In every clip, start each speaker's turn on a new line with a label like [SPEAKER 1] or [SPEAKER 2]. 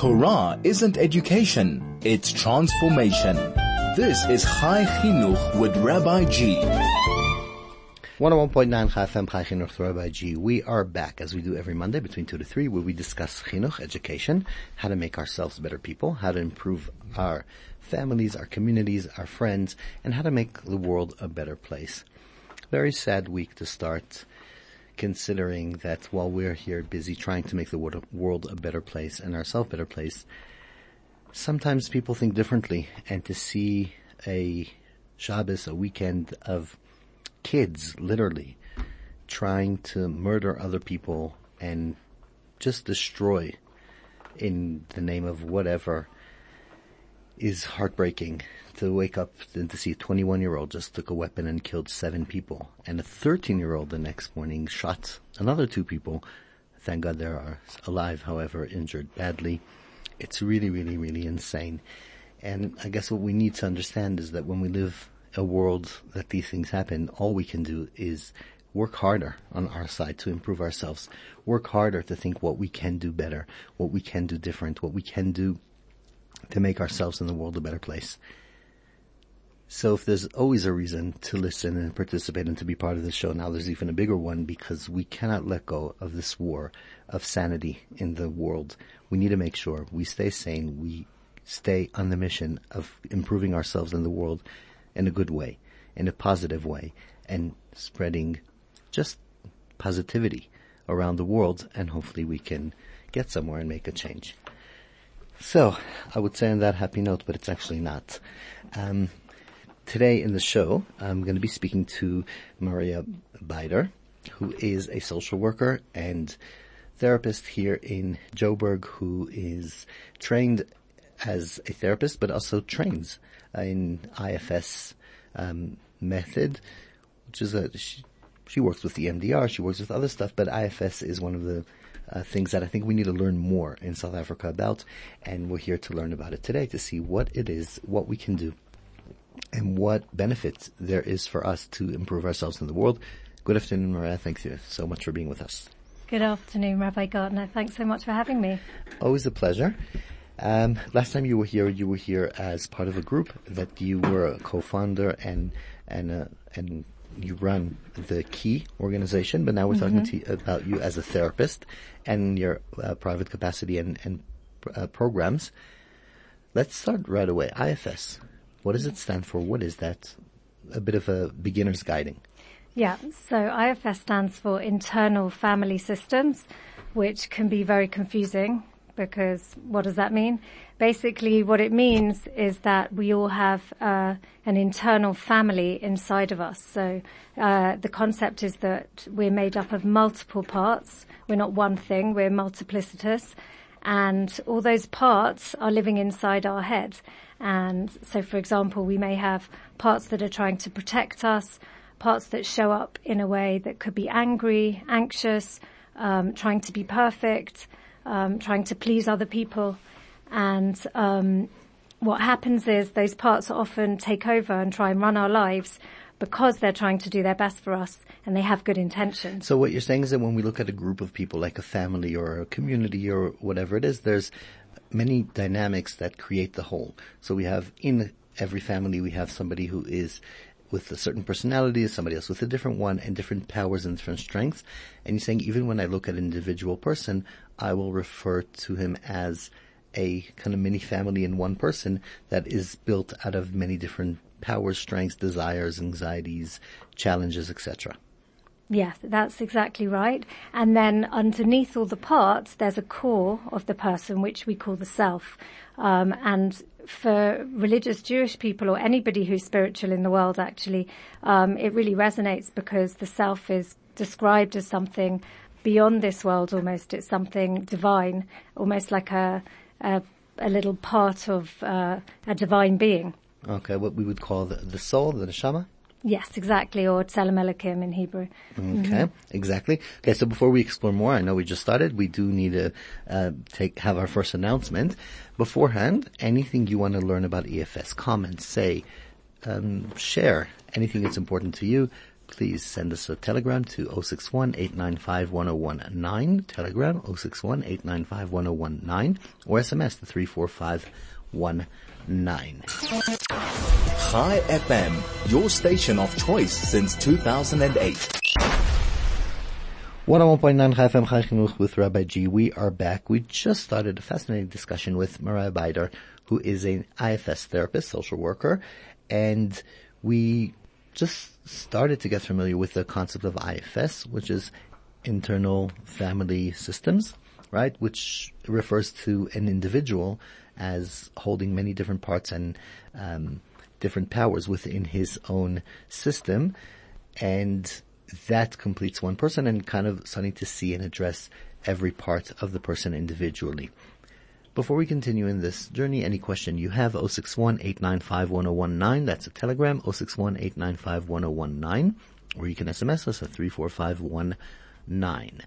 [SPEAKER 1] Torah isn't education, it's transformation. This is Chai Chinuch with Rabbi G.
[SPEAKER 2] 101.9 Chai FM Chai Chinuch with Rabbi G. We are back as we do every Monday between 2 to 3 where we discuss Chinuch, education, how to make ourselves better people, how to improve our families, our communities, our friends, and how to make the world a better place. Very sad week to start considering that while we're here busy trying to make the world a better place and ourselves a better place, sometimes people think differently. And to see a Shabbos, a weekend of kids literally trying to murder other people and just destroy in the name of whatever is heartbreaking to wake up and to see a 21 year old just took a weapon and killed seven people and a 13 year old the next morning shot another two people. Thank God they are alive, however, injured badly. It's really, really, really insane. And I guess what we need to understand is that when we live a world that these things happen, all we can do is work harder on our side to improve ourselves. Work harder to think what we can do better, what we can do different, what we can do to make ourselves and the world a better place. So if there's always a reason to listen and participate and to be part of the show, now there's even a bigger one because we cannot let go of this war of sanity in the world. We need to make sure we stay sane, we stay on the mission of improving ourselves and the world in a good way, in a positive way, and spreading just positivity around the world and hopefully we can get somewhere and make a change. So, I would say on that happy note, but it's actually not. Um, Today in the show, I'm going to be speaking to Maria Beider, who is a social worker and therapist here in Joburg who is trained as a therapist but also trains in IFS um, method, which is a, she, she, works with the EMDR, she works with other stuff, but IFS is one of the uh, things that I think we need to learn more in South Africa about, and we're here to learn about it today to see what it is, what we can do and what benefits there is for us to improve ourselves in the world. Good afternoon, Maria. Thank you so much for being with us.
[SPEAKER 3] Good afternoon, Rabbi Gardner. Thanks so much for having me.
[SPEAKER 2] Always a pleasure. Um, last time you were here, you were here as part of a group that you were a co-founder and and uh, and you run the Key organization. But now we're mm-hmm. talking to, about you as a therapist and your uh, private capacity and and uh, programs. Let's start right away. IFS. What does it stand for? What is that? A bit of a beginner's guiding.
[SPEAKER 3] Yeah, so IFS stands for Internal Family Systems, which can be very confusing because what does that mean? Basically, what it means is that we all have uh, an internal family inside of us. So uh, the concept is that we're made up of multiple parts. We're not one thing, we're multiplicitous. And all those parts are living inside our head. And so, for example, we may have parts that are trying to protect us, parts that show up in a way that could be angry, anxious, um, trying to be perfect, um, trying to please other people. And um, what happens is those parts often take over and try and run our lives because they're trying to do their best for us and they have good intentions.
[SPEAKER 2] So what you're saying is that when we look at a group of people like a family or a community or whatever it is, there's many dynamics that create the whole. So we have in every family, we have somebody who is with a certain personality, somebody else with a different one, and different powers and different strengths. And you're saying even when I look at an individual person, I will refer to him as a kind of mini family in one person that is built out of many different powers, strengths, desires, anxieties, challenges, etc.
[SPEAKER 3] Yes, that's exactly right. And then underneath all the parts, there's a core of the person, which we call the self. Um, and for religious Jewish people or anybody who's spiritual in the world, actually, um, it really resonates because the self is described as something beyond this world almost. It's something divine, almost like a, a, a little part of uh, a divine being.
[SPEAKER 2] Okay, what we would call the, the soul, the neshama?
[SPEAKER 3] Yes, exactly, or Tselem Elokim in Hebrew.
[SPEAKER 2] Okay, mm-hmm. exactly. Okay, so before we explore more, I know we just started. We do need to uh, take have our first announcement. Beforehand, anything you want to learn about IFS, comment, say, um, share anything that's important to you. Please send us a telegram to 061-895-1019, telegram 061-895-1019, or SMS to 34519.
[SPEAKER 1] Chai FM, your station of choice since 2008.
[SPEAKER 2] 101.9 Chai FM Chai Chinuch with Rabbi G. We are back. We just started a fascinating discussion with Maria Beider, who is an IFS therapist, social worker, and we just started to get familiar with the concept of IFS, which is internal family systems, right? Which refers to an individual as holding many different parts and um, different powers within his own system, and that completes one person and kind of starting to see and address every part of the person individually. Before we continue in this journey, any question you have, 061-895-1019, that's a telegram, 061-895-1019, or you can SMS us at 34519.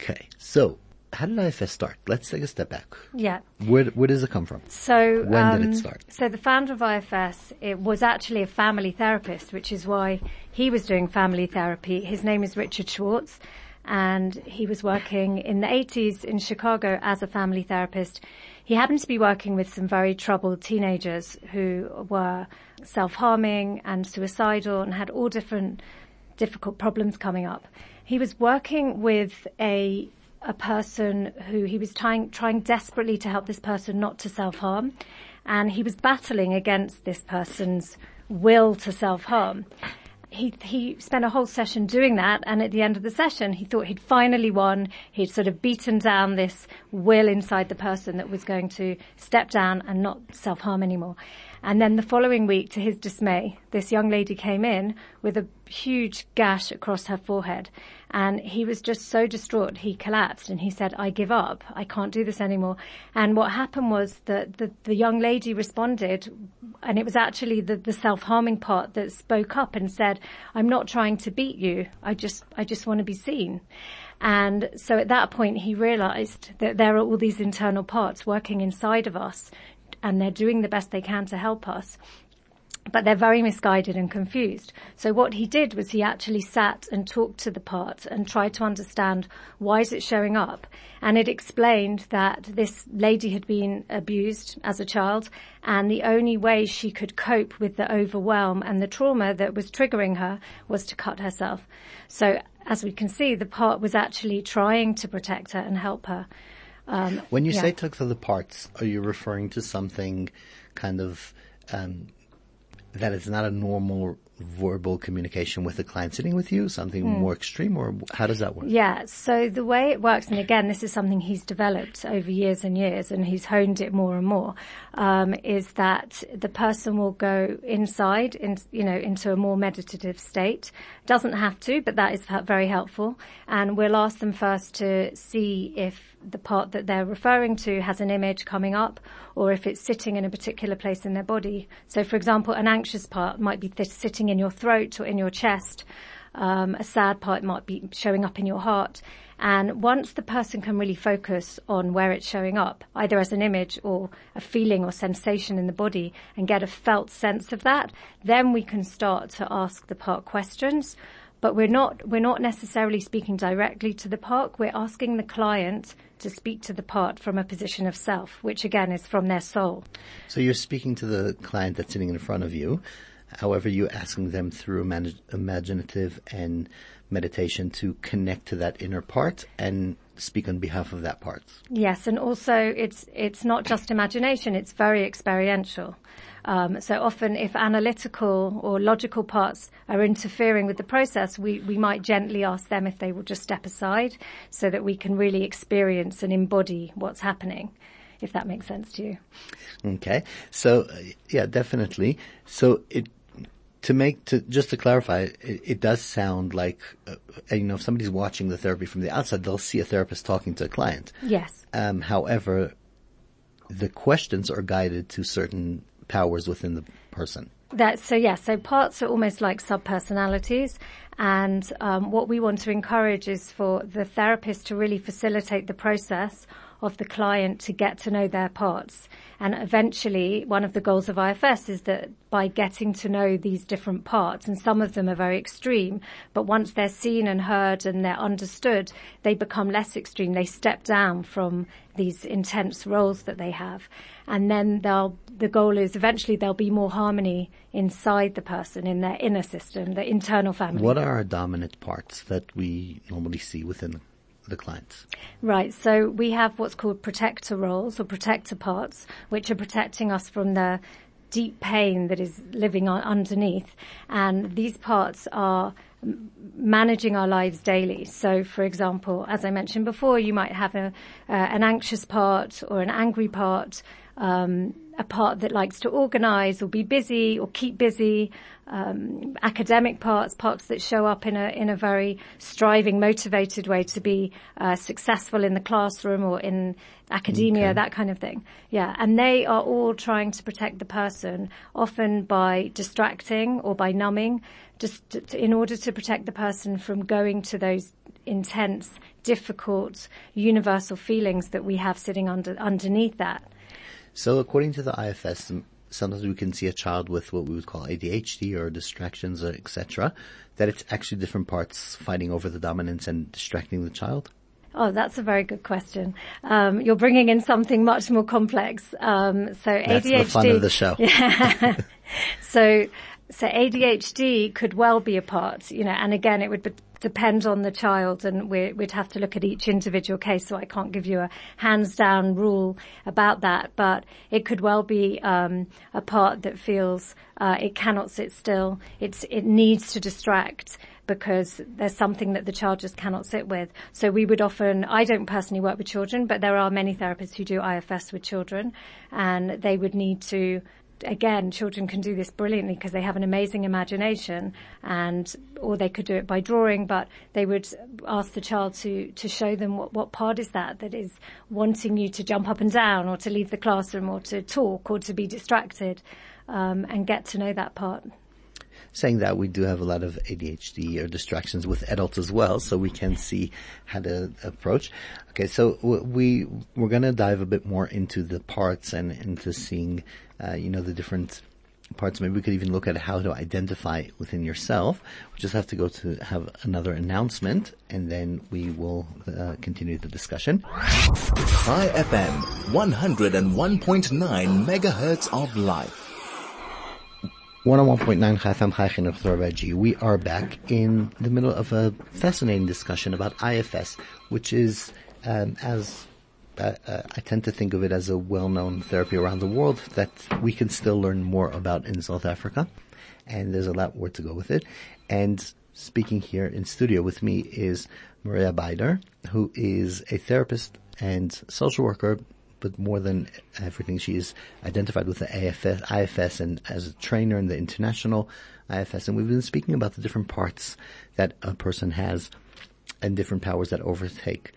[SPEAKER 2] Okay, so how did IFS start? Let's take a step back.
[SPEAKER 3] Yeah.
[SPEAKER 2] Where, where does it come from?
[SPEAKER 3] So
[SPEAKER 2] When did it
[SPEAKER 3] um,
[SPEAKER 2] start?
[SPEAKER 3] So the founder of IFS it was actually a family therapist, which is why he was doing family therapy. His name is Richard Schwartz, and he was working in the 80s in Chicago as a family therapist. He happened to be working with some very troubled teenagers who were self-harming and suicidal and had all different difficult problems coming up. He was working with a a person who he was trying trying desperately to help this person not to self harm, and he was battling against this person's will to self harm. He he spent a whole session doing that, and at the end of the session, he thought he'd finally won. He'd sort of beaten down this will inside the person that was going to step down and not self harm anymore. And then the following week, to his dismay, this young lady came in with a huge gash across her forehead. And he was just so distraught, he collapsed and he said, I give up. I can't do this anymore. And what happened was that the, the young lady responded, and it was actually the, the self-harming part that spoke up and said, I'm not trying to beat you. I just, I just want to be seen. And so at that point, he realized that there are all these internal parts working inside of us and they're doing the best they can to help us. But they're very misguided and confused. So what he did was he actually sat and talked to the part and tried to understand why is it showing up. And it explained that this lady had been abused as a child and the only way she could cope with the overwhelm and the trauma that was triggering her was to cut herself. So as we can see, the part was actually trying to protect her and help her. Um,
[SPEAKER 2] When you
[SPEAKER 3] yeah.
[SPEAKER 2] say took to the parts, are you referring to something kind of um, that is not a normal verbal communication with the client sitting with you, something more extreme, or how does that work?
[SPEAKER 3] Yeah, so the way it works, and again, this is something he's developed over years and years, and he's honed it more and more, um, is that the person will go inside, in, you know, into a more meditative state. Doesn't have to, but that is very helpful. And we'll ask them first to see if the part that they're referring to has an image coming up, or if it's sitting in a particular place in their body. So, for example, an anxious part might be th- sitting in your throat or in your chest. Um, a sad part might be showing up in your heart. And once the person can really focus on where it's showing up, either as an image or a feeling or sensation in the body and get a felt sense of that, then we can start to ask the part questions. But we're not, we're not necessarily speaking directly to the part. We're asking the client to speak to the part from a position of self, which again is from their soul.
[SPEAKER 2] So you're speaking to the client that's sitting in front of you. However, you're asking them through imag- imaginative and meditation to connect to that inner part and speak on behalf of that part.
[SPEAKER 3] Yes, and also it's it's not just imagination; it's very experiential. Um, so often, if analytical or logical parts are interfering with the process, we, we might gently ask them if they will just step aside, so that we can really experience and embody what's happening. If that makes sense to you.
[SPEAKER 2] Okay. So, uh, yeah, definitely. So it, to make, to, just to clarify, it, it does sound like, uh, you know, if somebody's watching the therapy from the outside, they'll see a therapist talking to a client.
[SPEAKER 3] Yes.
[SPEAKER 2] Um, however, the questions are guided to certain powers within the person.
[SPEAKER 3] That so yeah, so parts are almost like subpersonalities, and um, what we want to encourage is for the therapist to really facilitate the process of the client to get to know their parts. And eventually, one of the goals of IFS is that by getting to know these different parts, and some of them are very extreme, but once they're seen and heard and they're understood, they become less extreme. They step down from these intense roles that they have. And then they'll, the goal is eventually there'll be more harmony inside the person, in their inner system, the internal family.
[SPEAKER 2] What are our dominant parts that we normally see within the clients?
[SPEAKER 3] Right. So we have what's called protector roles or protector parts, which are protecting us from the deep pain that is living underneath. And these parts are managing our lives daily. So, for example, as I mentioned before, you might have a, uh, an anxious part or an angry part, um, a part that likes to organize or be busy or keep busy, um, academic parts, parts that show up in a in a very striving, motivated way to be uh, successful in the classroom or in academia,
[SPEAKER 2] Okay.
[SPEAKER 3] that kind of thing. Yeah, and they are all trying to protect the person, often by distracting or by numbing, just to, in order to protect the person from going to those intense, difficult, universal feelings that we have sitting under underneath that.
[SPEAKER 2] So according to the IFS, sometimes we can see a child with what we would call ADHD or distractions, uh, etc. That it's actually different parts fighting over the dominance and distracting the child.
[SPEAKER 3] Oh, that's a very good question. Um, you're bringing in something much more complex. Um, so
[SPEAKER 2] That's
[SPEAKER 3] ADHD.
[SPEAKER 2] the fun of the show. Yeah.
[SPEAKER 3] So, so ADHD could well be a part, you know, and again, it would be, depend on the child and we, we'd have to look at each individual case. So I can't give you a hands down rule about that, but it could well be, um, a part that feels, uh, it cannot sit still. It's, it needs to distract because there's something that the child just cannot sit with. So we would often, I don't personally work with children, but there are many therapists who do IFS with children and they would need to again, children can do this brilliantly because they have an amazing imagination and, or they could do it by drawing, but they would ask the child to, to show them what, what part is that that is wanting you to jump up and down or to leave the classroom or to talk or to be distracted, um, and get to know that part.
[SPEAKER 2] Saying that, we do have a lot of ADHD or distractions with adults as well, so we can see how to approach. Okay, so we we're going to dive a bit more into the parts and into seeing, uh, you know, the different parts. Maybe we could even look at how to identify within yourself. We just have to go to have another announcement, and then we will uh, continue the discussion.
[SPEAKER 1] Chai FM, 101.9 megahertz of life.
[SPEAKER 2] 101.9 FM Chai Chinuch Torah G. We are back in the middle of a fascinating discussion about IFS, which is, um, as uh, uh, I tend to think of it as a well-known therapy around the world that we can still learn more about in South Africa, and there's a lot more to go with it. And speaking here in studio with me is Maria Beider, who is a therapist and social worker but more than everything, she is identified with the AFS, IFS and as a trainer in the international IFS. And we've been speaking about the different parts that a person has and different powers that overtake.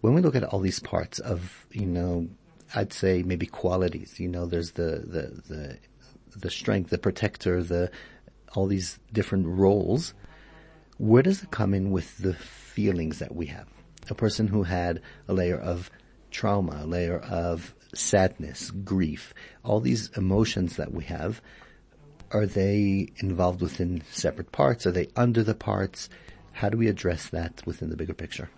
[SPEAKER 2] When we look at all these parts of, you know, I'd say maybe qualities, you know, there's the, the, the, the strength, the protector, the, all these different roles. Where does it come in with the feelings that we have? A person who had a layer of trauma, a layer of sadness, grief, all these emotions that we have, are they involved within separate parts? Are they under the parts? How do we address that within the bigger picture?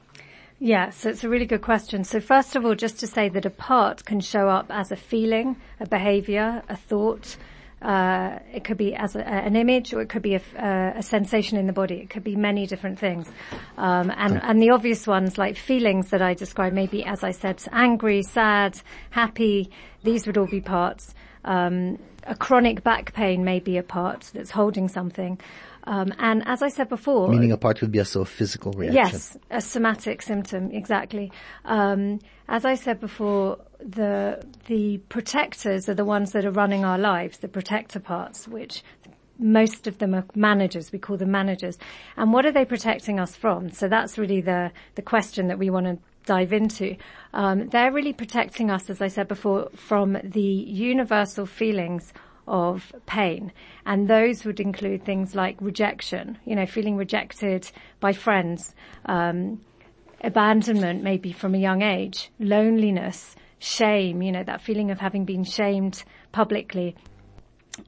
[SPEAKER 3] Yeah, so it's a really good question. So first of all, just to say that a part can show up as a feeling, a behavior, a thought. Uh, it could be as a, an image or it could be a, uh, a, sensation in the body. It could be many different things. Um, and, and the obvious ones like feelings that I described, maybe as I said, angry, sad, happy, these would all be parts. Um, a chronic back pain may be a part that's holding something. Um, and as I said before,
[SPEAKER 2] meaning a part would be also a physical reaction.
[SPEAKER 3] Yes, a somatic symptom, exactly. Um, as I said before, the the protectors are the ones that are running our lives, the protector parts, which most of them are managers. We call them managers. And what are they protecting us from? So that's really the the question that we want to dive into. Um, they're really protecting us, as I said before, from the universal feelings of pain. And those would include things like rejection, you know, feeling rejected by friends, um, abandonment maybe from a young age, loneliness, shame, you know, that feeling of having been shamed publicly.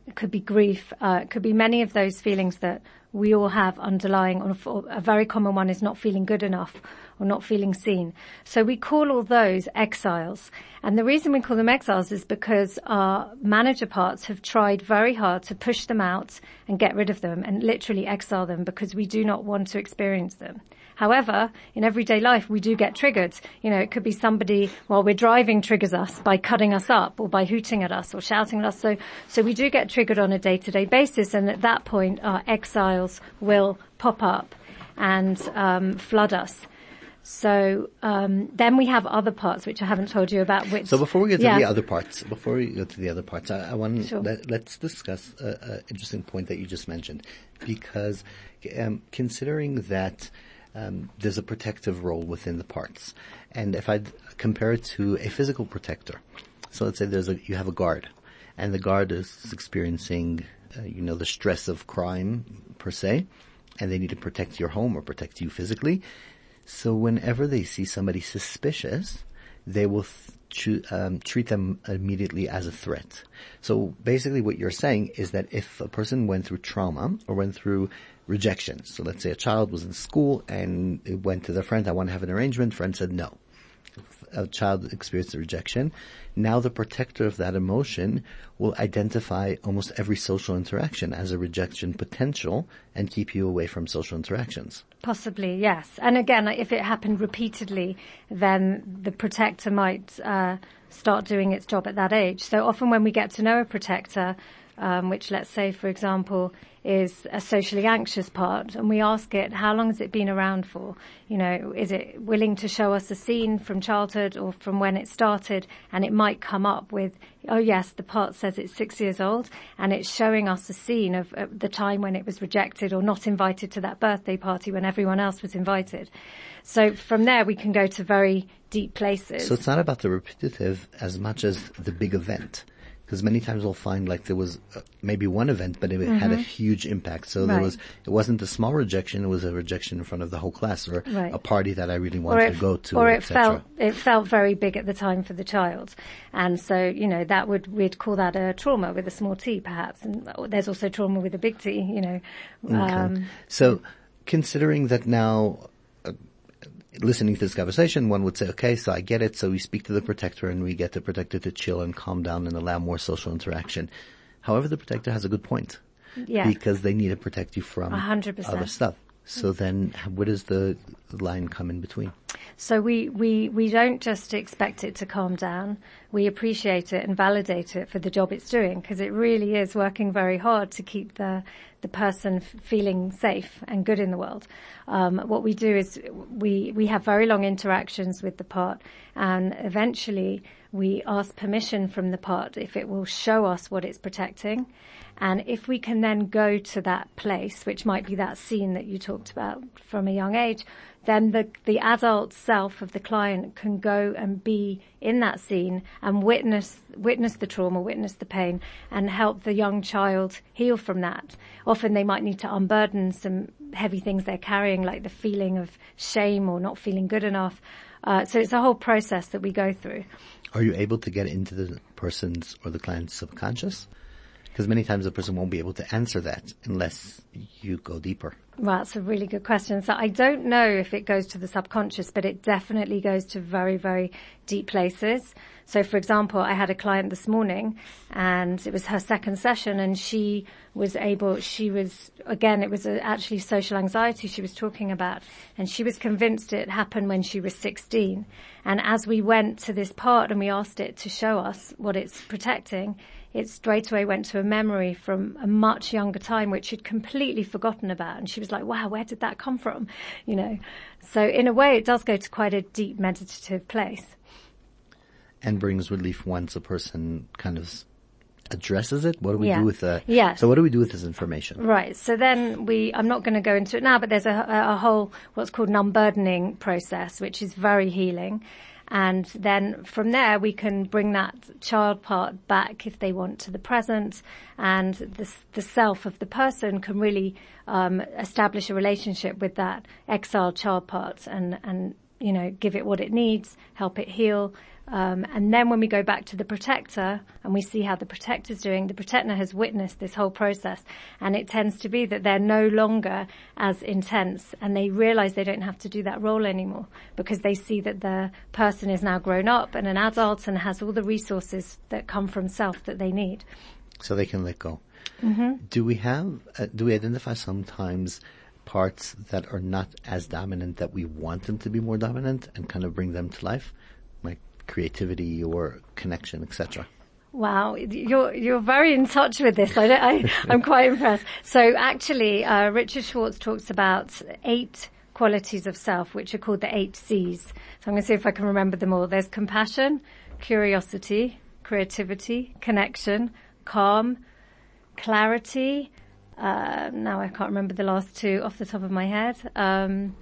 [SPEAKER 3] It could be grief, uh, it could be many of those feelings that we all have underlying, Or a very common one is not feeling good enough or not feeling seen. So we call all those exiles. And the reason we call them exiles is because our manager parts have tried very hard to push them out and get rid of them and literally exile them because we do not want to experience them. However, in everyday life, we do get triggered. You know, it could be somebody while we're driving triggers us by cutting us up or by hooting at us or shouting at us. So, so we do get triggered on a day-to-day basis. And at that point, our exiles will pop up and um, flood us. So um, then we have other parts which I haven't told you about. Which
[SPEAKER 2] so before we get to yeah. the other parts, before we go to the other parts, I, I want
[SPEAKER 3] sure.
[SPEAKER 2] let, us discuss an interesting point that you just mentioned, because um, considering that um, there's a protective role within the parts. And if I compare it to a physical protector, so let's say there's a, you have a guard, and the guard is experiencing, uh, you know, the stress of crime per se, and they need to protect your home or protect you physically. So whenever they see somebody suspicious, they will th- um, treat them immediately as a threat. So basically what you're saying is that if a person went through trauma or went through rejection. So let's say a child was in school and it went to their friend, I want to have an arrangement. Friend said no. A child experienced a rejection. Now the protector of that emotion will identify almost every social interaction as a rejection potential and keep you away from social interactions.
[SPEAKER 3] Possibly, yes. And again, if it happened repeatedly, then the protector might uh, start doing its job at that age. So often when we get to know a protector, um, which let's say, for example, is a socially anxious part, and we ask it, how long has it been around for? You know, is it willing to show us a scene from childhood or from when it started? And it might come up with, oh yes, the part says it's six years old, and it's showing us a scene of, of the time when it was rejected or not invited to that birthday party when everyone else was invited. So from there, we can go to very deep places.
[SPEAKER 2] So it's not about the repetitive as much as the big event because many times we'll find like there was uh, maybe one event, but it mm-hmm. had a mm-hmm. huge impact. So right. there was, it wasn't a small rejection, it was a rejection in front of the whole class or right. a party that I really wanted to go to.
[SPEAKER 3] Or it felt, it felt very big at the time for the child. And so, you know, that would, we'd call that a trauma with a small t perhaps. And there's also trauma with a big T, you know.
[SPEAKER 2] Okay. Um, so considering that now listening to this conversation, one would say, okay, so I get it. So we speak to the protector and we get the protector to chill and calm down and allow more social interaction. However, the protector has a good point.
[SPEAKER 3] Yeah.
[SPEAKER 2] Because they need to protect you from
[SPEAKER 3] 100%.
[SPEAKER 2] other stuff. So then where does the line come in between?
[SPEAKER 3] So we, we, we don't just expect it to calm down. We appreciate it and validate it for the job it's doing because it really is working very hard to keep the, the person f- feeling safe and good in the world. Um, what we do is we, we have very long interactions with the part and eventually we ask permission from the part if it will show us what it's protecting and if we can then go to that place, which might be that scene that you talked about from a young age, then the, the adult self of the client can go and be in that scene and witness, witness the trauma, witness the pain and help the young child heal from that. Often they might need to unburden some heavy things they're carrying, like the feeling of shame or not feeling good enough. Uh, so it's a whole process that we go through.
[SPEAKER 2] Are you able to get into the person's or the client's subconscious? Because many times a person won't be able to answer that unless you go deeper.
[SPEAKER 3] Well, that's a really good question. So I don't know if it goes to the subconscious, but it definitely goes to very, very deep places. So for example, I had a client this morning and it was her second session and she was able, she was, again, it was actually social anxiety she was talking about and she was convinced it happened when she was 16. And as we went to this part and we asked it to show us what it's protecting, it straight away went to a memory from a much younger time, which she'd completely forgotten about. And she was like, wow, where did that come from? You know, so in a way it does go to quite a deep meditative place.
[SPEAKER 2] And brings relief once a person kind of addresses it? What do we
[SPEAKER 3] yeah.
[SPEAKER 2] do with that?
[SPEAKER 3] Yeah.
[SPEAKER 2] So what do we do with this information?
[SPEAKER 3] Right. So then we, I'm not going to go into it now, but there's a, a whole, what's called an unburdening process, which is very healing. And then from there, we can bring that child part back if they want to the present and the, the self of the person can really, um, establish a relationship with that exiled child part and, and, you know, give it what it needs, help it heal. Um, and then when we go back to the protector and we see how the protector's doing, the protector has witnessed this whole process and it tends to be that they're no longer as intense and they realize they don't have to do that role anymore because they see that the person is now grown up and an adult and has all the resources that come from self that they need.
[SPEAKER 2] So they can let go. Mm-hmm. Do we have, uh, do we identify sometimes parts that are not as dominant that we want them to be more dominant and kind of bring them to life? Creativity or connection, etc.
[SPEAKER 3] Wow, you're you're very in touch with this. I, I am quite impressed. So actually, uh, Richard Schwartz talks about eight qualities of self, which are called the eight C's. So I'm going to see if I can remember them all. There's compassion, curiosity, creativity, connection, calm, clarity. Uh, now I can't remember the last two off the top of my head. Um,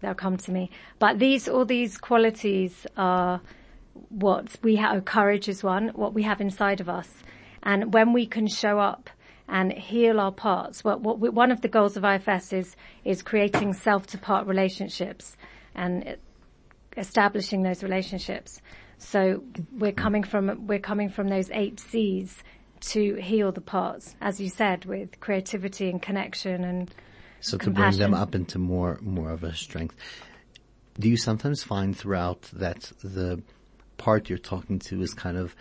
[SPEAKER 3] they'll come to me. But these, all these qualities are what we have. Courage is one, what we have inside of us. And when we can show up and heal our parts, what, what we, one of the goals of IFS is, is creating self to part relationships and establishing those relationships. So we're coming from, we're coming from those eight C's to heal the parts, as you said, with creativity and connection and
[SPEAKER 2] so
[SPEAKER 3] compassion.
[SPEAKER 2] to bring them up into more more of a strength. Do you sometimes find throughout that the part you're talking to is kind of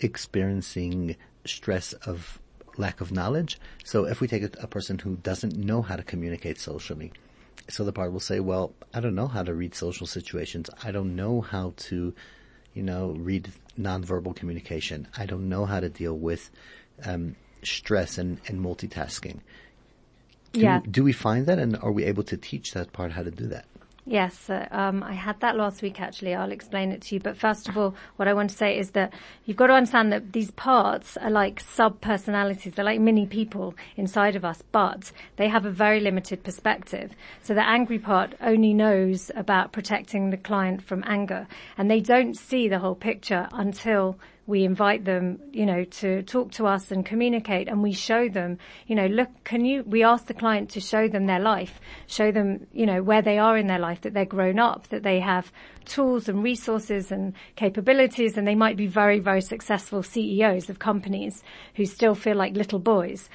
[SPEAKER 2] experiencing stress of lack of knowledge? So if we take a, a person who doesn't know how to communicate socially, so the part will say, well, I don't know how to read social situations. I don't know how to, you know, read nonverbal communication. I don't know how to deal with um, stress and, and multitasking. Do,
[SPEAKER 3] yeah.
[SPEAKER 2] do we find that and are we able to teach that part how to do that?
[SPEAKER 3] Yes, uh, um, I had that last week actually. I'll explain it to you. But first of all, what I want to say is that you've got to understand that these parts are like sub personalities. They're like mini people inside of us, but they have a very limited perspective. So the angry part only knows about protecting the client from anger and they don't see the whole picture until we invite them, you know, to talk to us and communicate and we show them, you know, look, can you, we ask the client to show them their life, show them, you know, where they are in their life, that they're grown up, that they have tools and resources and capabilities and they might be very, very successful CEOs of companies who still feel like little boys.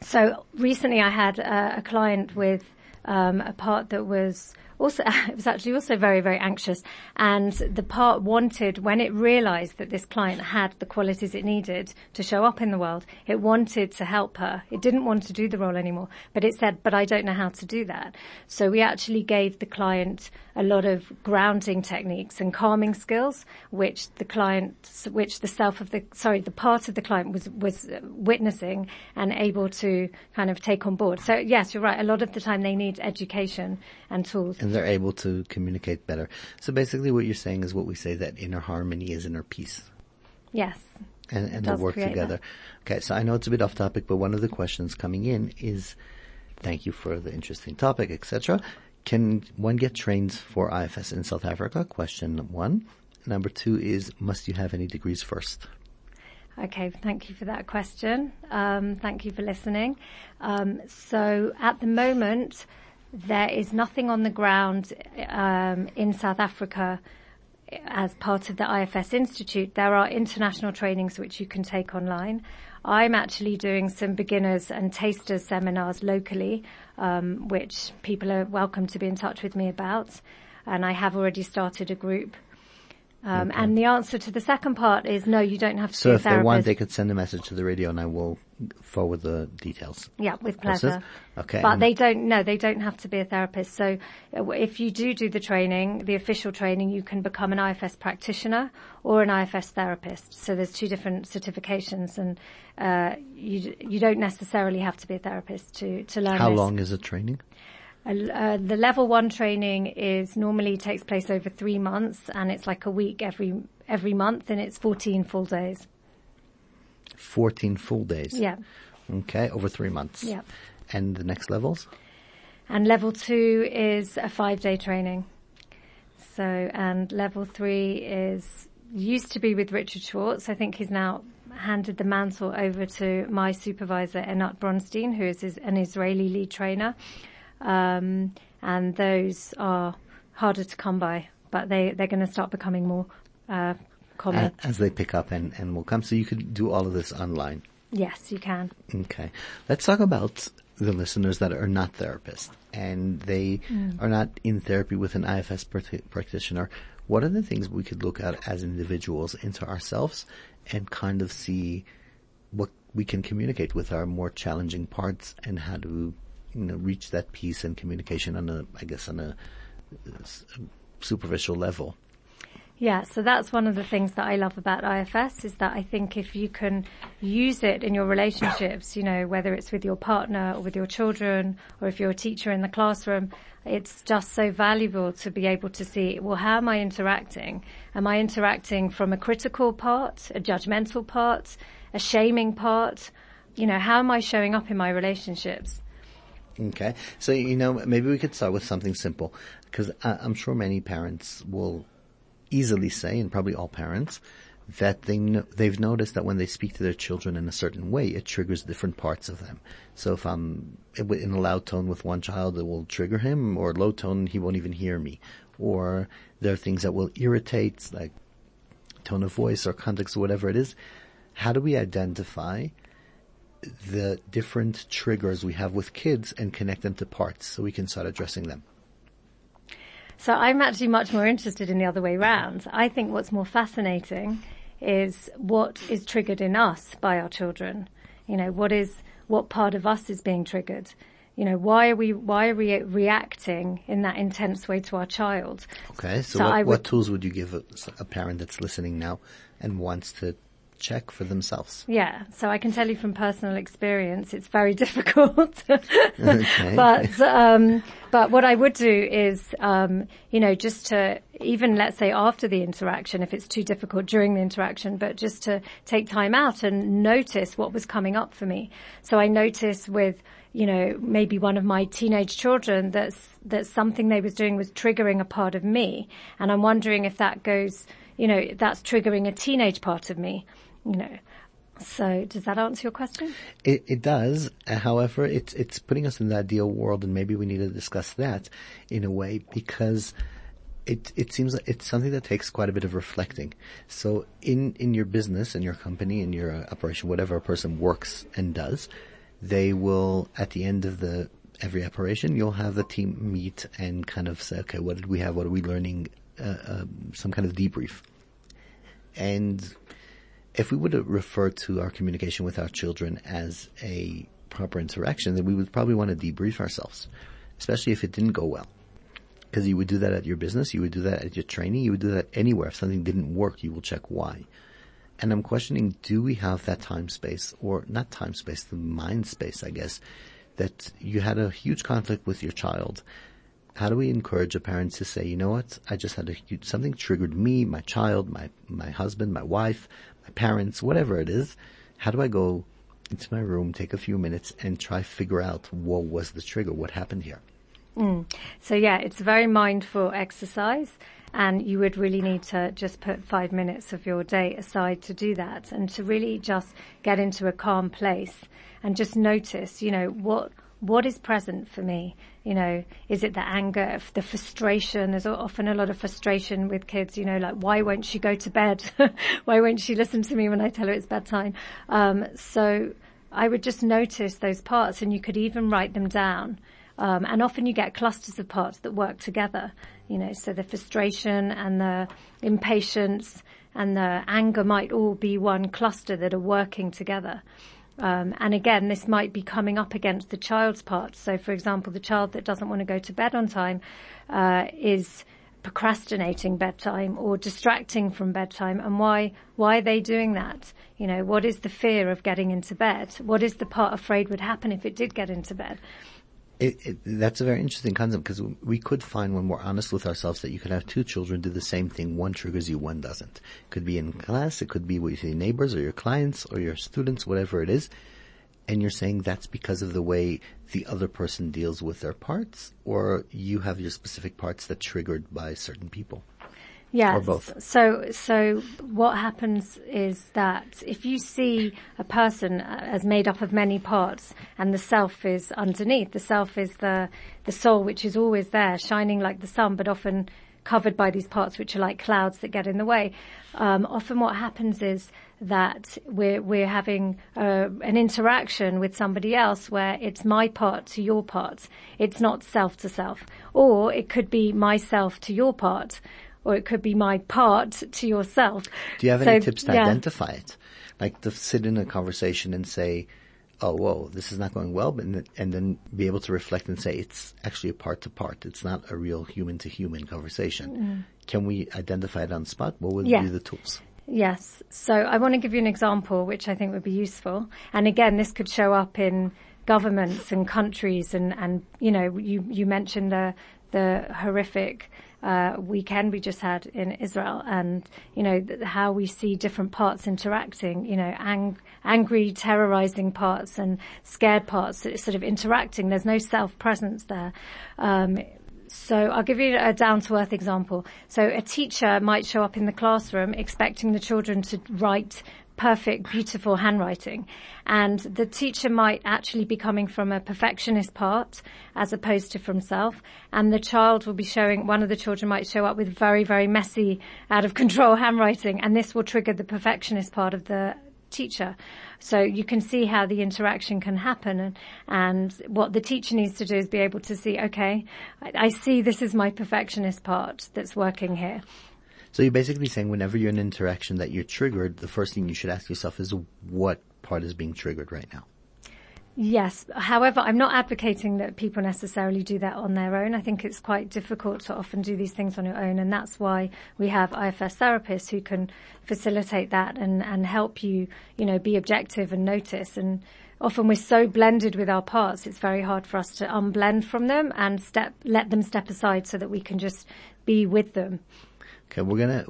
[SPEAKER 3] So recently I had a, a client with um, a part that was also, it was actually also very, very anxious. And the part wanted, when it realized that this client had the qualities it needed to show up in the world, it wanted to help her. It didn't want to do the role anymore, but it said, but I don't know how to do that. So we actually gave the client a lot of grounding techniques and calming skills, which the client, which the self of the, sorry, the part of the client was, was witnessing and able to kind of take on board. So yes, you're right. A lot of the time they need education and tools.
[SPEAKER 2] And they're able to communicate better. So basically what you're saying is what we say that inner harmony is inner peace.
[SPEAKER 3] Yes.
[SPEAKER 2] And, and they work together.
[SPEAKER 3] That.
[SPEAKER 2] Okay, so I know it's a bit off topic, but one of the questions coming in is, thank you for the interesting topic, etc. Can one get trained for IFS in South Africa? Question one. Number two is, must you have any degrees first?
[SPEAKER 3] Okay, thank you for that question. Um, thank you for listening. Um, so at the moment, there is nothing on the ground um, in South Africa as part of the IFS Institute. There are international trainings which you can take online. I'm actually doing some beginners and tasters seminars locally, um, which people are welcome to be in touch with me about. And I have already started a group um, okay. And the answer to the second part is no, you don't have to
[SPEAKER 2] so
[SPEAKER 3] be
[SPEAKER 2] a therapist. So if they want, they could send a message to the radio and I will forward the details.
[SPEAKER 3] Yeah, with pleasure.
[SPEAKER 2] Okay.
[SPEAKER 3] But they don't, no, they don't have to be a therapist. So uh, if you do do the training, the official training, you can become an IFS practitioner or an IFS therapist. So there's two different certifications and, uh, you, you don't necessarily have to be a therapist to, to learn
[SPEAKER 2] How
[SPEAKER 3] this.
[SPEAKER 2] long is the training?
[SPEAKER 3] Uh, the level one training is normally takes place over three months and it's like a week every, every month and it's 14 full days.
[SPEAKER 2] 14 full days?
[SPEAKER 3] Yeah.
[SPEAKER 2] Okay, over three months.
[SPEAKER 3] Yeah.
[SPEAKER 2] And the next levels?
[SPEAKER 3] And level two is a five day training. So, and level three is, used to be with Richard Schwartz. I think he's now handed the mantle over to my supervisor, Enat Bronstein, who is an Israeli lead trainer. Um, and those are harder to come by, but they, they're going to start becoming more, uh, common.
[SPEAKER 2] As they pick up and, and will come. So you could do all of this online.
[SPEAKER 3] yes, you can.
[SPEAKER 2] Okay. Let's talk about the listeners that are not therapists and they are not in therapy with an IFS practi- practitioner. What are the things we could look at as individuals into ourselves and kind of see what we can communicate with our more challenging parts and how to, you know, reach that peace and communication on a, I guess, on a superficial level.
[SPEAKER 3] Yeah, so that's one of the things that I love about IFS is that I think if you can use it in your relationships, you know, whether it's with your partner or with your children or if you're a teacher in the classroom, it's just so valuable to be able to see, well, how am I interacting? Am I interacting from a critical part, a judgmental part, a shaming part? You know, how am I showing up in my relationships?
[SPEAKER 2] Okay. So, you know, maybe we could start with something simple because I'm sure many parents will easily say, and probably all parents, that they know, they've noticed that when they speak to their children in a certain way, it triggers different parts of them. So if I'm in a loud tone with one child, it will trigger him, or low tone, he won't even hear me. Or there are things that will irritate, like tone of voice or context or whatever it is. How do we identify the different triggers we have with kids and connect them to parts so we can start addressing them?
[SPEAKER 3] So I'm actually much more interested in the other way round. I think what's more fascinating is what is triggered in us by our children. You know, what is, what part of us is being triggered? You know, why are we, why are we reacting in that intense way to our child?
[SPEAKER 2] Okay, so,
[SPEAKER 3] So
[SPEAKER 2] what,
[SPEAKER 3] I
[SPEAKER 2] what tools would you give a, a parent that's listening now and wants to check for themselves?
[SPEAKER 3] Yeah, so I can tell you from personal experience, it's very difficult.
[SPEAKER 2] Okay.
[SPEAKER 3] but um, but what I would do is, um, you know, just to even let's say after the interaction, if it's too difficult during the interaction, but just to take time out and notice what was coming up for me. So I noticed with you know maybe one of my teenage children that's that something they was doing was triggering a part of me, and I'm wondering if that goes, you know, that's triggering a teenage part of me, you know. So does that answer your question?
[SPEAKER 2] It, it does. Uh, However, it's it's putting us in the ideal world, and maybe we need to discuss that in a way because it it seems like it's something that takes quite a bit of reflecting. So in in your business, in your company, in your uh, operation, whatever a person works and does, they will at the end of the every operation, you'll have the team meet and kind of say, okay, what did we have? What are we learning? Uh, um, some kind of debrief, and if we would refer to our communication with our children as a proper interaction, then we would probably want to debrief ourselves, especially if it didn't go well. Because you would do that at your business, you would do that at your training, you would do that anywhere. If something didn't work, you will check why. And I'm questioning, do we have that time space, or not time space, the mind space, I guess, that you had a huge conflict with your child. How do we encourage a parent to say, you know what, I just had a huge, something triggered me, my child, my, my husband, my wife, parents, whatever it is. How do I go into my room, take a few minutes and try figure out what was the trigger, what happened here? Mm.
[SPEAKER 3] So yeah, it's a very mindful exercise and you would really need to just put five minutes of your day aside to do that and to really just get into a calm place and just notice, you know, what, what is present for me? You know, is it the anger, the frustration? There's often a lot of frustration with kids, you know, like why won't she go to bed? why won't she listen to me when I tell her it's bedtime? Um, so I would just notice those parts and you could even write them down. Um, and often you get clusters of parts that work together, you know, so the frustration and the impatience and the anger might all be one cluster that are working together. Um, and again, this might be coming up against the child's part. So, for example, the child that doesn't want to go to bed on time uh, is procrastinating bedtime or distracting from bedtime. And why? Why are they doing that? You know, what is the fear of getting into bed? What is the part afraid would happen if it did get into bed?
[SPEAKER 2] It, it, that's a very interesting concept because we could find when we're honest with ourselves that you could have two children do the same thing. One triggers you, one doesn't. It could be in class, it could be with your neighbors or your clients or your students, whatever it is. And you're saying that's because of the way the other person deals with their parts or you have your specific parts that triggered by certain people.
[SPEAKER 3] Yes.
[SPEAKER 2] Or both?
[SPEAKER 3] So, so what happens is that if you see a person uh, as made up of many parts and the self is underneath, the self is the, the soul which is always there, shining like the sun, but often covered by these parts which are like clouds that get in the way. Um, often what happens is that we're, we're having uh, an interaction with somebody else where it's my part to your part. It's not self to self. Or it could be myself to your part or it could be my part to yourself.
[SPEAKER 2] Do you have
[SPEAKER 3] So,
[SPEAKER 2] any tips to
[SPEAKER 3] yeah.
[SPEAKER 2] identify it? Like to sit in a conversation and say, oh, whoa, this is not going well, but, and then be able to reflect and say it's actually a part to part. It's not a real human to human conversation. Can we identify it on the spot? What would
[SPEAKER 3] Mm. Yeah.
[SPEAKER 2] be the tools?
[SPEAKER 3] Yes. So I want to give you an example which I think would be useful. And again, this could show up in governments and countries and, and you know, you, you mentioned the, the horrific uh, we just had in Israel and, you know, th- how we see different parts interacting, you know, ang- angry, terrorizing parts and scared parts sort of interacting. There's no self-presence there. Um, so I'll give you a down to earth example. So a teacher might show up in the classroom expecting the children to write perfect, beautiful handwriting. And the teacher might actually be coming from a perfectionist part as opposed to from self. And the child will be showing, one of the children might show up with very, very messy, out of control handwriting. And this will trigger the perfectionist part of the teacher. So you can see how the interaction can happen and, and what the teacher needs to do is be able to see, okay, I, I see this is my perfectionist part that's working here.
[SPEAKER 2] So you're basically saying whenever you're in an interaction that you're triggered, the first thing you should ask yourself is what part is being triggered right now?
[SPEAKER 3] Yes. However, I'm not advocating that people necessarily do that on their own. I think it's quite difficult to often do these things on your own. And that's why we have IFS therapists who can facilitate that and, and help you, you know, be objective and notice. And often we're so blended with our parts, it's very hard for us to unblend from them and step, let them step aside so that we can just be with them.
[SPEAKER 2] Okay, we're gonna,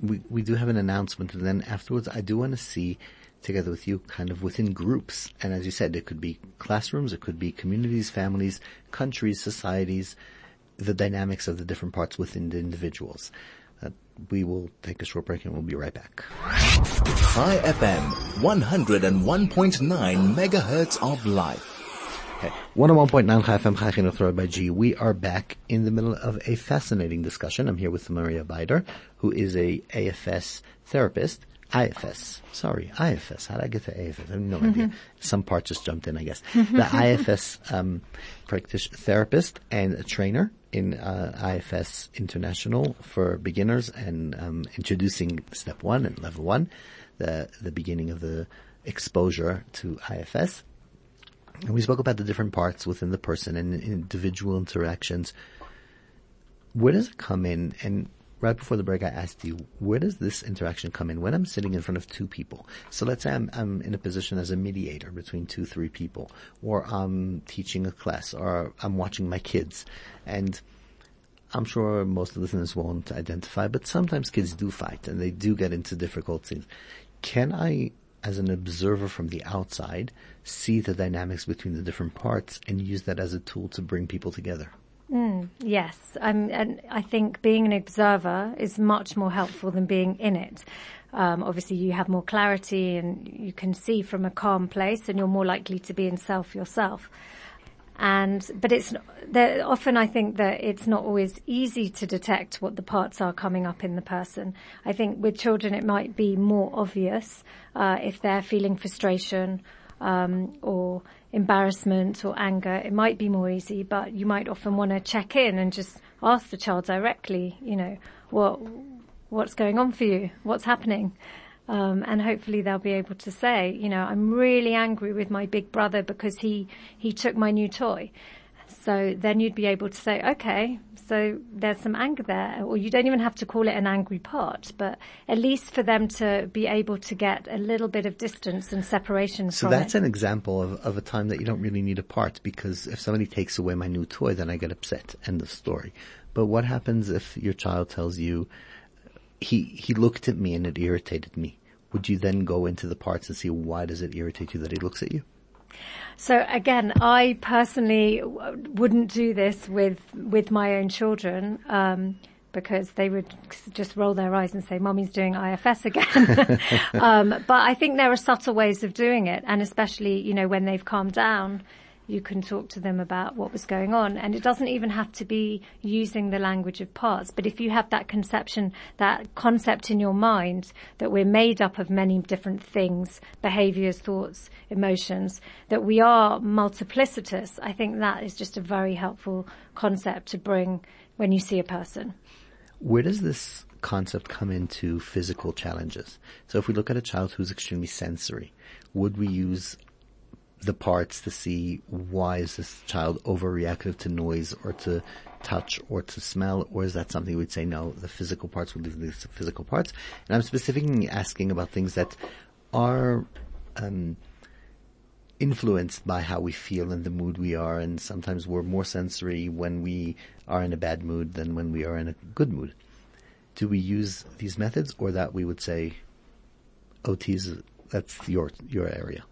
[SPEAKER 2] we, we do have an announcement and then afterwards I do want to see together with you kind of within groups. And as you said, it could be classrooms, it could be communities, families, countries, societies, the dynamics of the different parts within the individuals. Uh, we will take a short break and we'll be right back.
[SPEAKER 1] Chai FM, 101.9 megahertz of life.
[SPEAKER 2] Okay. 101.9 Chai FM Chai Chinuch Torah by G. We are back in the middle of a fascinating discussion. I'm here with Maria Beider, who is a AFS therapist. IFS. Sorry, IFS. How did I get to AFS? I have no idea. Some part just jumped in, I guess. The IFS um, practice therapist and a trainer in uh, IFS International for beginners and um, introducing step one and level one, the the beginning of the exposure to IFS. And we spoke about the different parts within the person and individual interactions. Where does it come in? And right before the break, I asked you, where does this interaction come in? When I'm sitting in front of two people. So let's say I'm, I'm in a position as a mediator between two, three people, or I'm teaching a class, or I'm watching my kids. And I'm sure most of the listeners won't identify, but sometimes kids do fight and they do get into difficult things. Can I, as an observer from the outside, see the dynamics between the different parts and use that as a tool to bring people together?
[SPEAKER 3] Yes, um, and I think being an observer is much more helpful than being in it. Um, obviously, you have more clarity and you can see from a calm place, and you're more likely to be in self yourself. And but it's often I think that it's not always easy to detect what the parts are coming up in the person. I think with children it might be more obvious uh, if they're feeling frustration um, or embarrassment or anger, it might be more easy, but you might often want to check in and just ask the child directly, you know, what, what's going on for you? What's happening? Um, and hopefully they'll be able to say, you know, I'm really angry with my big brother because he, he took my new toy. So then you'd be able to say, okay, so there's some anger there, or you don't even have to call it an angry part, but at least for them to be able to get a little bit of distance and separation from So
[SPEAKER 2] that's
[SPEAKER 3] it.
[SPEAKER 2] an example of, of a time that you don't really need a part because if somebody takes away my new toy, then I get upset. End of story. But what happens if your child tells you, he, he looked at me and it irritated me? Would you then go into the parts and see why does it irritate you that he looks at you?
[SPEAKER 3] So again, I personally w- wouldn't do this with with my own children. Um, because they would just roll their eyes and say, mommy's doing IFS again. um, but I think there are subtle ways of doing it. And especially, you know, when they've calmed down, you can talk to them about what was going on. And it doesn't even have to be using the language of parts. But if you have that conception, that concept in your mind that we're made up of many different things, behaviors, thoughts, emotions, that we are multiplicitous, I think that is just a very helpful concept to bring when you see a person.
[SPEAKER 2] Where does this concept come into physical challenges? So if we look at a child who's extremely sensory, would we use the parts to see why is this child overreactive to noise or to touch or to smell, or is that something we'd say no, the physical parts would leave the physical parts? And I'm specifically asking about things that are um, influenced by how we feel and the mood we are, and sometimes we're more sensory when we are in a bad mood than when we are in a good mood. Do we use these methods, or that we would say, OTs, that's your your area?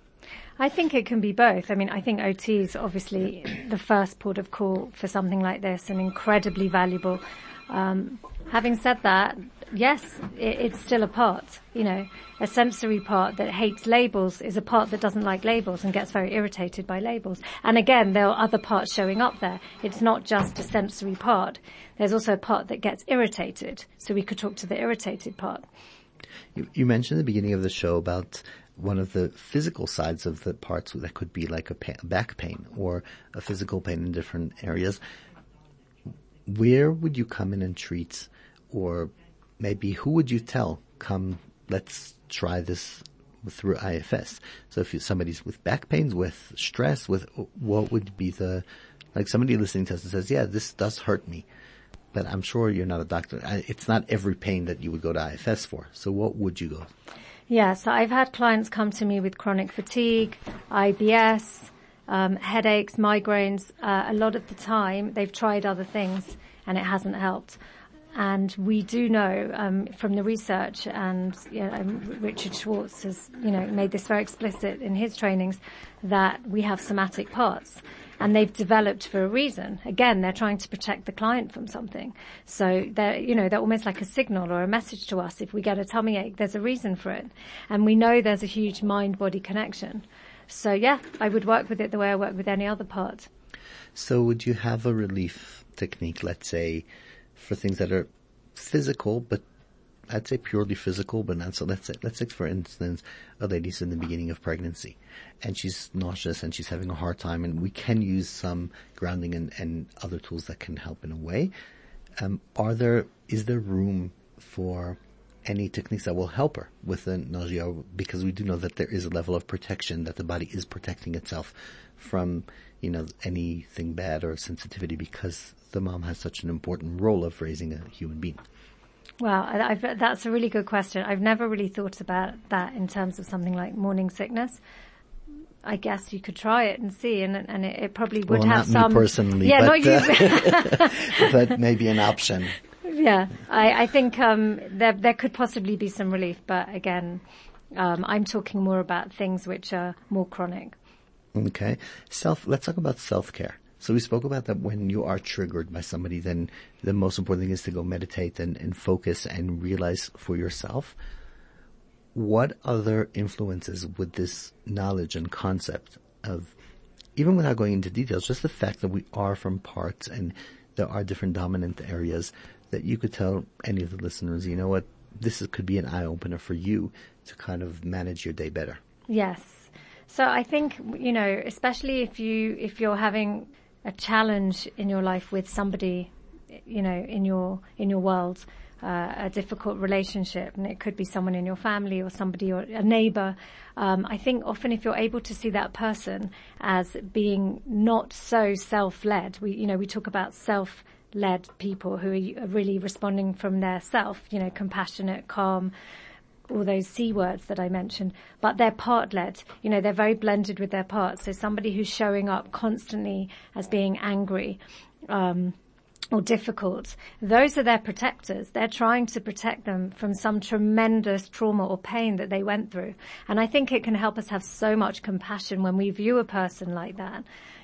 [SPEAKER 3] I think it can be both. I mean, I think OT is obviously the first port of call for something like this and incredibly valuable. Um, having said that, yes, it, it's still a part. You know, a sensory part that hates labels is a part that doesn't like labels and gets very irritated by labels. And again, there are other parts showing up there. It's not just a sensory part. There's also a part that gets irritated. So we could talk to the irritated part.
[SPEAKER 2] You, you mentioned at the beginning of the show about one of the physical sides of the parts that could be like a, pa- back pain or a physical pain in different areas. Where would you come in and treat, or maybe who would you tell? Come, let's try this through IFS. So if somebody's with back pains, with stress, with what would be the like somebody listening to us and says, "Yeah, this does hurt me." But I'm sure you're not a doctor. It's not every pain that you would go to IFS for. So what would you go?
[SPEAKER 3] Yeah, so I've had clients come to me with chronic fatigue, IBS, um, headaches, migraines. Uh, a lot of the time, they've tried other things and it hasn't helped. And we do know um, from the research, and you know, um, Richard Schwartz has, you know, made this very explicit in his trainings, that we have somatic parts and they've developed for a reason. Again, they're trying to protect the client from something. So they're, you know, they're almost like a signal or a message to us. If we get a tummy ache, there's a reason for it. And we know there's a huge mind-body connection. So yeah, I would work with it the way I work with any other part.
[SPEAKER 2] So would you have a relief technique, let's say, for things that are physical, but I'd say purely physical, but not so. Let's say, let's say, for instance, a lady's in the beginning of pregnancy, and she's nauseous and she's having a hard time, and we can use some grounding and, and other tools that can help in a way. Um, are there is there room for any techniques that will help her with the nausea? Because we do know that there is a level of protection that the body is protecting itself from, you know, anything bad or sensitivity because the mom has such an important role of raising a human being.
[SPEAKER 3] Well, I've, that's a really good question. I've never really thought about that in terms of something like morning sickness. I guess you could try it and see, and and it, it probably would
[SPEAKER 2] well,
[SPEAKER 3] have some.
[SPEAKER 2] personally,
[SPEAKER 3] yeah,
[SPEAKER 2] but,
[SPEAKER 3] not you.
[SPEAKER 2] Uh, but maybe an option.
[SPEAKER 3] Yeah, I, I think um, there there could possibly be some relief, but again, um, I'm talking more about things which are more chronic.
[SPEAKER 2] Okay, self. Let's talk about self care. So we spoke about that when you are triggered by somebody, then the most important thing is to go meditate and, and focus and realize for yourself what other influences would this knowledge and concept of, even without going into details, just the fact that we are from parts and there are different dominant areas that you could tell any of the listeners, you know what, this is, could be an eye opener for you to kind of manage your day better.
[SPEAKER 3] Yes. So I think, you know, especially if you, if you're having a challenge in your life with somebody, you know, in your in your world, uh, a difficult relationship, and it could be someone in your family or somebody or a neighbor. Um, I think often if you're able to see that person as being not so self-led, we you know we talk about self led people who are really responding from their self, you know, compassionate, calm, all those C words that I mentioned, but they're part led. You know, they're very blended with their parts. So somebody who's showing up constantly as being angry, um, or difficult, those are their protectors. They're trying to protect them from some tremendous trauma or pain that they went through. And I think it can help us have so much compassion when we view a person like that.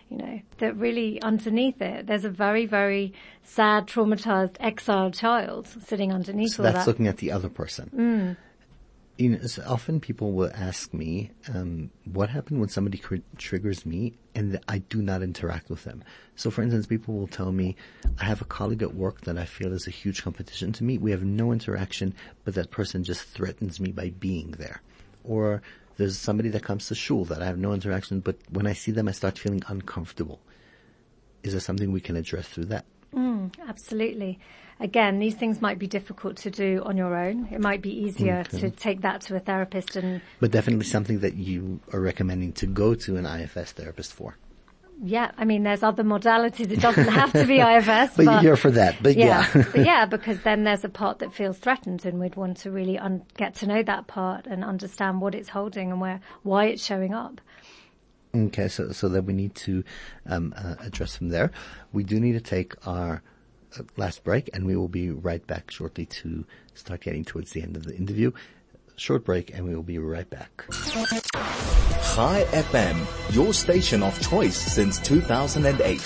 [SPEAKER 3] you know, that really underneath it, there's a very, very sad, traumatized, exiled child sitting underneath
[SPEAKER 2] So
[SPEAKER 3] all
[SPEAKER 2] that's
[SPEAKER 3] that.
[SPEAKER 2] looking at the other person. You know, so often people will ask me, um, what happened when somebody cr- triggers me and I do not interact with them? So for instance, people will tell me, I have a colleague at work that I feel is a huge competition to me. We have no interaction, but that person just threatens me by being there. Or there's somebody that comes to shul that I have no interaction, but when I see them, I start feeling uncomfortable. Is there something we can address through that?
[SPEAKER 3] Absolutely. Again, these things might be difficult to do on your own. It might be easier to take that to a therapist and
[SPEAKER 2] But definitely something that you are recommending to go to an IFS therapist for.
[SPEAKER 3] yeah, I mean, there's other modalities. It doesn't have to be IFS,
[SPEAKER 2] But,
[SPEAKER 3] but,
[SPEAKER 2] you're for that. But yeah.
[SPEAKER 3] yeah, but yeah, because then there's a part that feels threatened, and we'd want to really un- get to know that part and understand what it's holding and where why it's showing up.
[SPEAKER 2] okay, so so that we need to um, uh, address from there. We do need to take our last break, and we will be right back shortly to start getting towards the end of the interview. Short break, and we will be right back.
[SPEAKER 1] Chai FM, your station of choice since 2008.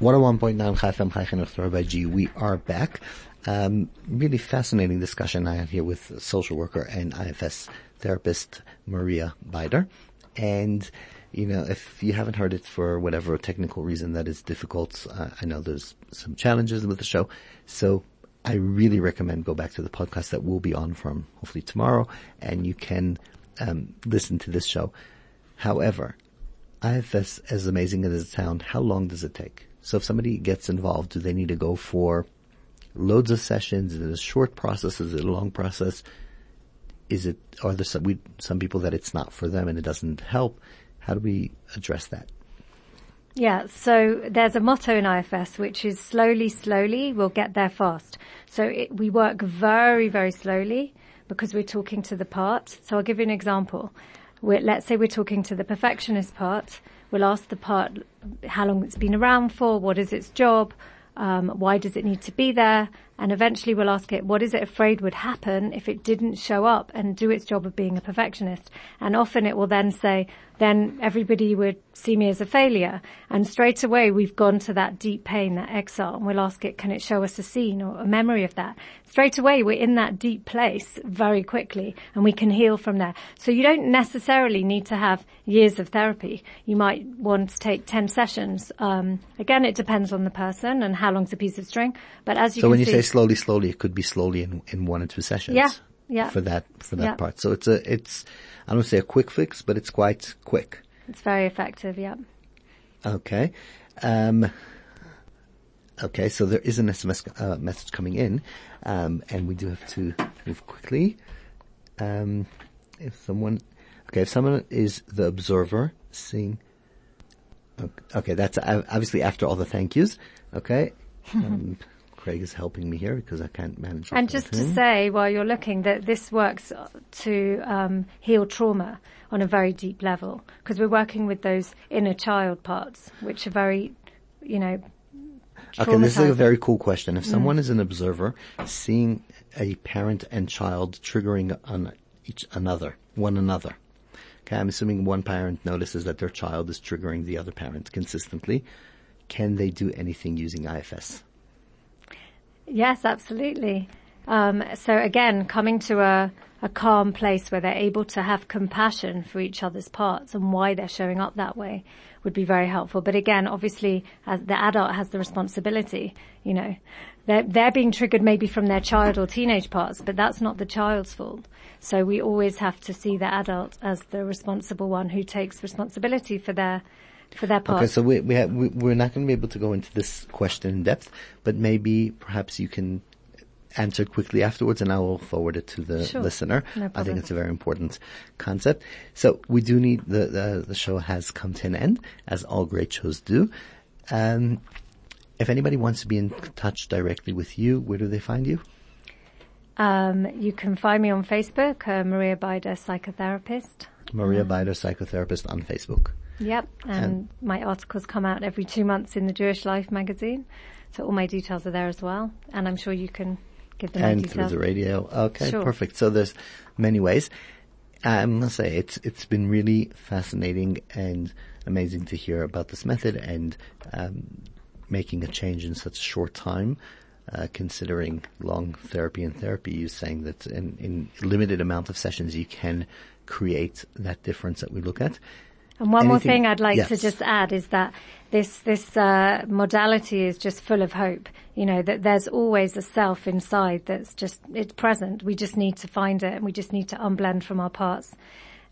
[SPEAKER 2] 101.9 Chai FM Chai Chinuch Torah by G. We are back. Um, really fascinating discussion I had here with social worker and IFS therapist Maria Beider. And, you know, if you haven't heard it for whatever technical reason that is difficult, uh, I know there's some challenges with the show. So I really recommend go back to the podcast that will be on from hopefully tomorrow and you can, um, listen to this show. However, IFS, as amazing as it sounds, how long does it take? So if somebody gets involved, do they need to go for loads of sessions? Is it a short process? Is it a long process? Is it, are there some, we, some people that it's not for them and it doesn't help? How do we address that?
[SPEAKER 3] Yeah, so there's a motto in IFS which is slowly, slowly, we'll get there fast. So it, we work very, very slowly because we're talking to the part. So I'll give you an example. We're, let's say we're talking to the perfectionist part. We'll ask the part how long it's been around for, what is its job, um, why does it need to be there, and eventually we'll ask it what is it afraid would happen if it didn't show up and do its job of being a perfectionist. And often it will then say, then everybody would see me as a failure. And straight away we've gone to that deep pain, that exile, and we'll ask it, can it show us a scene or a memory of that? Straight away we're in that deep place very quickly and we can heal from there. So you don't necessarily need to have years of therapy. You might want to take 10 sessions. Um, again, it depends on the person and how long's a piece of string. But as you
[SPEAKER 2] So
[SPEAKER 3] can
[SPEAKER 2] when you
[SPEAKER 3] see,
[SPEAKER 2] say slowly, slowly, it could be slowly in, in one or two sessions.
[SPEAKER 3] Yeah, yeah.
[SPEAKER 2] For that, for that
[SPEAKER 3] Yeah.
[SPEAKER 2] part. So it's a, it's, I don't say a quick fix, but it's quite quick.
[SPEAKER 3] it's very effective, yeah.
[SPEAKER 2] Okay. Um, okay, so there is an SMS uh, message coming in, um, and we do have to move quickly. Um, if someone, okay, if someone is the observer, seeing, okay, okay that's obviously after all the thank yous. Okay. Um, Craig is helping me here because I can't manage.
[SPEAKER 3] And just to say, while you're looking, that this works to um, heal trauma on a very deep level because we're working with those inner child parts, which are very, you know,
[SPEAKER 2] Okay, this is a very cool question.
[SPEAKER 3] Mm.
[SPEAKER 2] If someone is an observer, seeing a parent and child triggering on each another, one another. Okay, I'm assuming one parent notices that their child is triggering the other parent consistently. Can they do anything using IFS?
[SPEAKER 3] Yes, absolutely. Um, so again, coming to a, a calm place where they're able to have compassion for each other's parts and why they're showing up that way would be very helpful. But again, obviously, as the adult has the responsibility, you know, they're, they're being triggered maybe from their child or teenage parts, but that's not the child's fault. So we always have to see the adult as the responsible one who takes responsibility for their, for their parts.
[SPEAKER 2] Okay, so we, we, have, we we're not going to be able to go into this question in depth, but maybe perhaps you can answer quickly afterwards, and I will forward it to the
[SPEAKER 3] Sure.
[SPEAKER 2] listener.
[SPEAKER 3] No
[SPEAKER 2] I think it's a very important concept. So we do need the the, the show has come to an end, as all great shows do. Um, if anybody wants to be in touch directly with you, where do they find you?
[SPEAKER 3] Um, you can find me on Facebook, uh, Maria Beider, psychotherapist.
[SPEAKER 2] Maria Beider, psychotherapist on Facebook.
[SPEAKER 3] Yep, and,
[SPEAKER 2] And-
[SPEAKER 3] my articles come out every two months in the Jewish Life magazine, so all my details are there as well. And I'm sure you can give them
[SPEAKER 2] and through the radio. Okay,
[SPEAKER 3] Sure.
[SPEAKER 2] perfect. So there's many ways. I must say it's it's been really fascinating and amazing to hear about this method and um, making a change in such a short time. Uh, considering long therapy and therapy, you saying that in, in limited amount of sessions you can create that difference that we look at.
[SPEAKER 3] And one more thing I'd like to just add is that this this uh, modality is just full of hope. You know that there's always a self inside that's just it's present. We just need to find it, and we just need to unblend from our parts.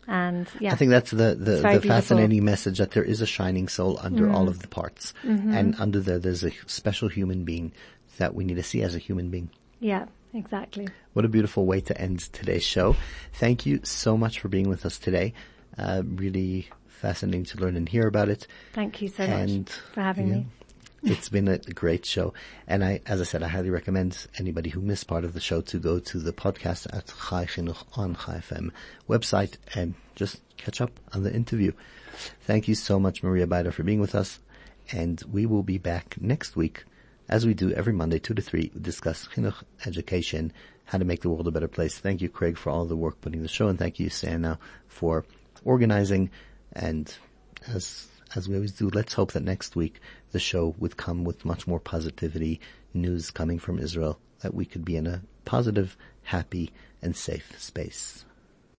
[SPEAKER 3] And yeah,
[SPEAKER 2] I think that's the, the, the
[SPEAKER 3] beautiful.
[SPEAKER 2] fascinating message that there is a shining soul under all
[SPEAKER 3] Mm.
[SPEAKER 2] of the parts.
[SPEAKER 3] Mm-hmm.
[SPEAKER 2] And under there, there's a special human being that we need to see as a human being.
[SPEAKER 3] yeah, exactly.
[SPEAKER 2] What a beautiful way to end today's show. Thank you so much for being with us today. Uh, really fascinating to learn and hear about it.
[SPEAKER 3] Thank you so
[SPEAKER 2] And,
[SPEAKER 3] much for having me.
[SPEAKER 2] It's been a great show. And I, as I said, I highly recommend anybody who missed part of the show to go to the podcast at Chai Chinuch on Chai FM website and just catch up on the interview. Thank you so much, Maria Beider, for being with us. And we will be back next week, as we do every Monday, 2 to 3, we discuss chinuch, education, how to make the world a better place. Thank you, Craig, for all the work putting the show, and thank you, Sana, for organizing. And as as we always do, let's hope that next week the show would come with much more positivity, news coming from Israel, that we could be in a positive, happy, and safe space.